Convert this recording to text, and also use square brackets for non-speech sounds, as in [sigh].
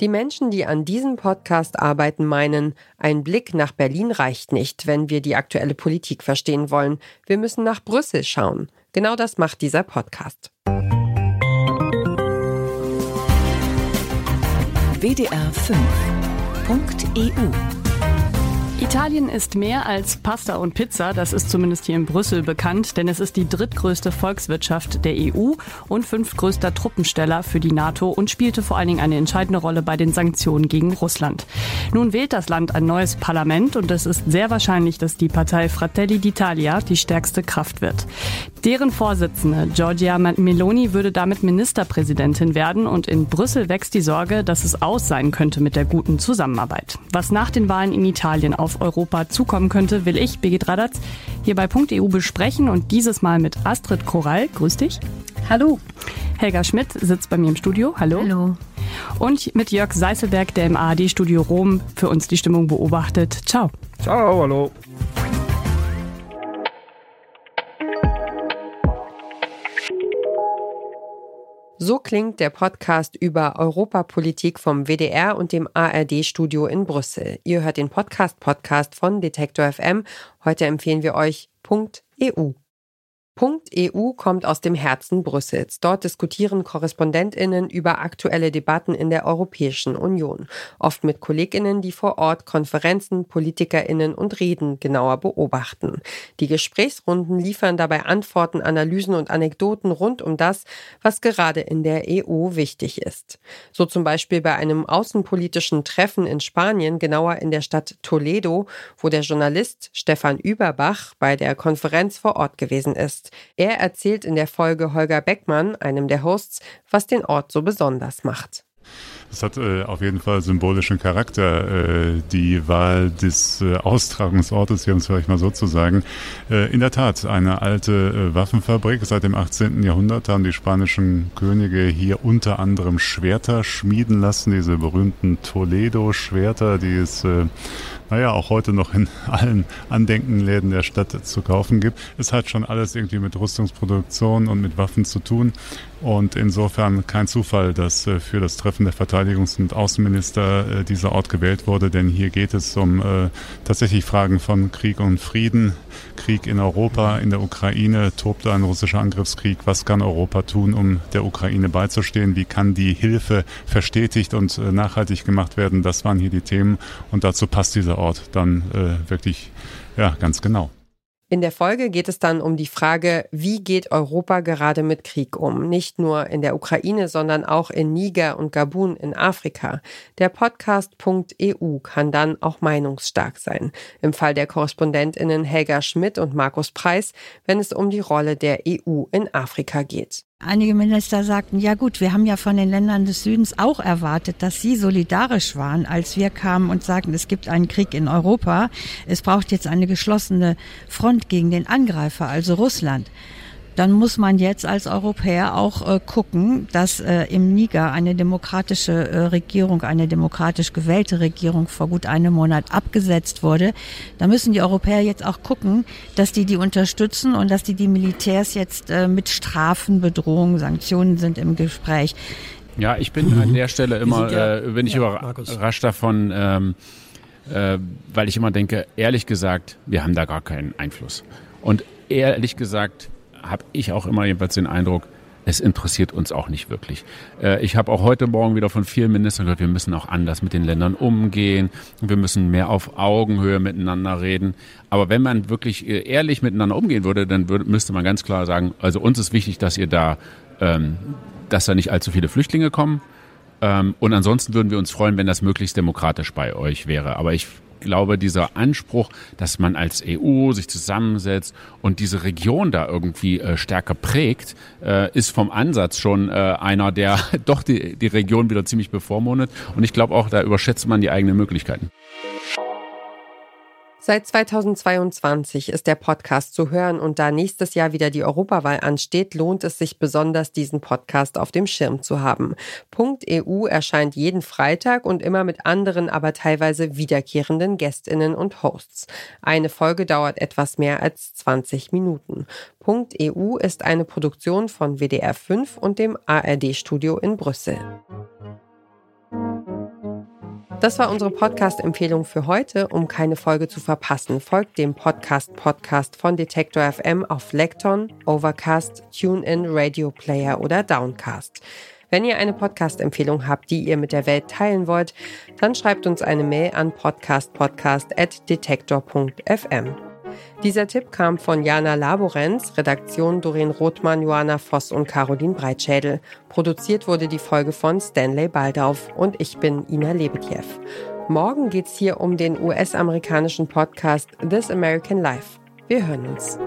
Die Menschen, die an diesem Podcast arbeiten, meinen, ein Blick nach Berlin reicht nicht, wenn wir die aktuelle Politik verstehen wollen. Wir müssen nach Brüssel schauen. Genau das macht dieser Podcast. WDR 5.eu Italien ist mehr als Pasta und Pizza, das ist zumindest hier in Brüssel bekannt, denn es ist die drittgrößte Volkswirtschaft der EU und fünftgrößter Truppensteller für die NATO und spielte vor allen Dingen eine entscheidende Rolle bei den Sanktionen gegen Russland. Nun wählt das Land ein neues Parlament und es ist sehr wahrscheinlich, dass die Partei Fratelli d'Italia die stärkste Kraft wird. Deren Vorsitzende Giorgia Meloni würde damit Ministerpräsidentin werden und in Brüssel wächst die Sorge, dass es aus sein könnte mit der guten Zusammenarbeit. Was nach den Wahlen in Italien auf Europa zukommen könnte, will ich, Birgit Radatz, hier bei .eu besprechen und dieses Mal mit Astrid Korall. Grüß dich. Hallo. Helga Schmidt sitzt bei mir im Studio. Hallo. Hallo. Und mit Jörg Seiselberg, der im ARD-Studio Rom für uns die Stimmung beobachtet. Ciao. Ciao, hallo. So klingt der Podcast über Europapolitik vom WDR und dem ARD-Studio in Brüssel. Ihr hört den Podcast-Podcast von Detektor FM. Heute empfehlen wir euch .eu. Punkt EU kommt aus dem Herzen Brüssels. Dort diskutieren Korrespondentinnen über aktuelle Debatten in der Europäischen Union, oft mit Kolleginnen, die vor Ort Konferenzen, Politikerinnen und Reden genauer beobachten. Die Gesprächsrunden liefern dabei Antworten, Analysen und Anekdoten rund um das, was gerade in der EU wichtig ist. So zum Beispiel bei einem außenpolitischen Treffen in Spanien, genauer in der Stadt Toledo, wo der Journalist Stefan Überbach bei der Konferenz vor Ort gewesen ist. Er erzählt in der Folge Holger Beckmann, einem der Hosts, was den Ort so besonders macht. Es hat äh, auf jeden Fall symbolischen Charakter, äh, die Wahl des äh, Austragungsortes, hier um es vielleicht mal so zu sagen. Äh, in der Tat, eine alte äh, Waffenfabrik. Seit dem 18. Jahrhundert haben die spanischen Könige hier unter anderem Schwerter schmieden lassen, diese berühmten Toledo-Schwerter, die es äh, naja, auch heute noch in allen Andenkenläden der Stadt zu kaufen gibt. Es hat schon alles irgendwie mit Rüstungsproduktion und mit Waffen zu tun. Und insofern kein Zufall, dass äh, für das Treffen der Verteidigungs- und Außenminister äh, dieser Ort gewählt wurde, denn hier geht es um äh, tatsächlich Fragen von Krieg und Frieden. Krieg in Europa, in der Ukraine tobt ein russischer Angriffskrieg. Was kann Europa tun, um der Ukraine beizustehen? Wie kann die Hilfe verstetigt und äh, nachhaltig gemacht werden? Das waren hier die Themen und dazu passt dieser Ort dann äh, wirklich ja ganz genau. In der Folge geht es dann um die Frage, wie geht Europa gerade mit Krieg um? Nicht nur in der Ukraine, sondern auch in Niger und Gabun in Afrika. Der Podcast.eu kann dann auch meinungsstark sein. Im Fall der Korrespondentinnen Helga Schmidt und Markus Preis, wenn es um die Rolle der EU in Afrika geht. Einige Minister sagten, ja gut, wir haben ja von den Ländern des Südens auch erwartet, dass sie solidarisch waren, als wir kamen und sagten, es gibt einen Krieg in Europa. Es braucht jetzt eine geschlossene Front gegen den Angreifer, also Russland dann muss man jetzt als Europäer auch äh, gucken, dass äh, im Niger eine demokratische äh, Regierung, eine demokratisch gewählte Regierung vor gut einem Monat abgesetzt wurde. Da müssen die Europäer jetzt auch gucken, dass die die unterstützen und dass die die Militärs jetzt äh, mit Strafen, Bedrohungen, Sanktionen sind im Gespräch. Ja, ich bin an der Stelle immer, ja, äh, bin ich ja, überrascht davon, ähm, äh, weil ich immer denke, ehrlich gesagt, wir haben da gar keinen Einfluss. Und ehrlich gesagt, habe ich auch immer jedenfalls den Eindruck, es interessiert uns auch nicht wirklich. Äh, ich habe auch heute Morgen wieder von vielen Ministern gehört, wir müssen auch anders mit den Ländern umgehen, wir müssen mehr auf Augenhöhe miteinander reden. Aber wenn man wirklich äh, ehrlich miteinander umgehen würde, dann würde, müsste man ganz klar sagen, also uns ist wichtig, dass ihr da, ähm, dass da nicht allzu viele Flüchtlinge kommen. Ähm, und ansonsten würden wir uns freuen, wenn das möglichst demokratisch bei euch wäre. Aber ich glaube, dieser Anspruch, dass man als EU sich zusammensetzt und diese Region da irgendwie äh, stärker prägt, äh, ist vom Ansatz schon äh, einer, der [laughs] doch die, die Region wieder ziemlich bevormundet. Und ich glaube auch, da überschätzt man die eigenen Möglichkeiten. Seit 2022 ist der Podcast zu hören und da nächstes Jahr wieder die Europawahl ansteht, lohnt es sich besonders, diesen Podcast auf dem Schirm zu haben. Punkt EU erscheint jeden Freitag und immer mit anderen, aber teilweise wiederkehrenden Gästinnen und Hosts. Eine Folge dauert etwas mehr als 20 Minuten. Punkt EU ist eine Produktion von WDR 5 und dem ARD Studio in Brüssel. Das war unsere Podcast-Empfehlung für heute. Um keine Folge zu verpassen, folgt dem Podcast Podcast von Detektor FM auf Lekton, Overcast, TuneIn, Radio Player oder Downcast. Wenn ihr eine Podcast-Empfehlung habt, die ihr mit der Welt teilen wollt, dann schreibt uns eine Mail an podcastpodcast.detektor.fm. Dieser Tipp kam von Jana Laborenz, Redaktion Doreen Rothmann, Johanna Voss und Caroline Breitschädel. Produziert wurde die Folge von Stanley Baldauf und ich bin Ina Lebetjew. Morgen geht's hier um den US-amerikanischen Podcast This American Life. Wir hören uns.